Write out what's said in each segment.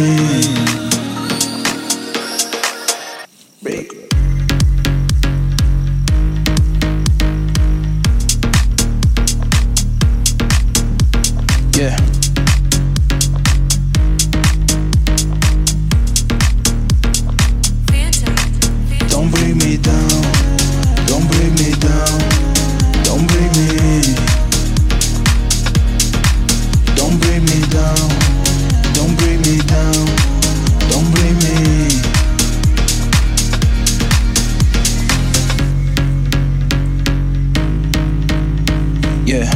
Yeah. Don't bring me down. Yeah.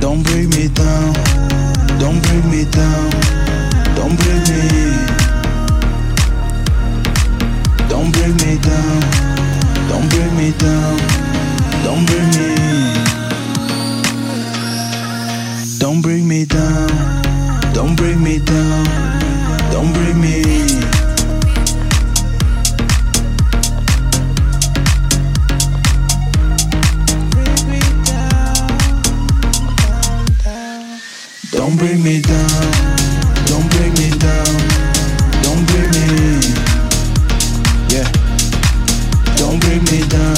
Don't bring me down. Don't bring me down. Don't bring me. Don't bring me down. Don't bring me down. Don't bring me. Don't bring me down. Don't bring me down, don't bring me. Don't bring me down, don't bring me down, don't bring me. Yeah, don't bring me down.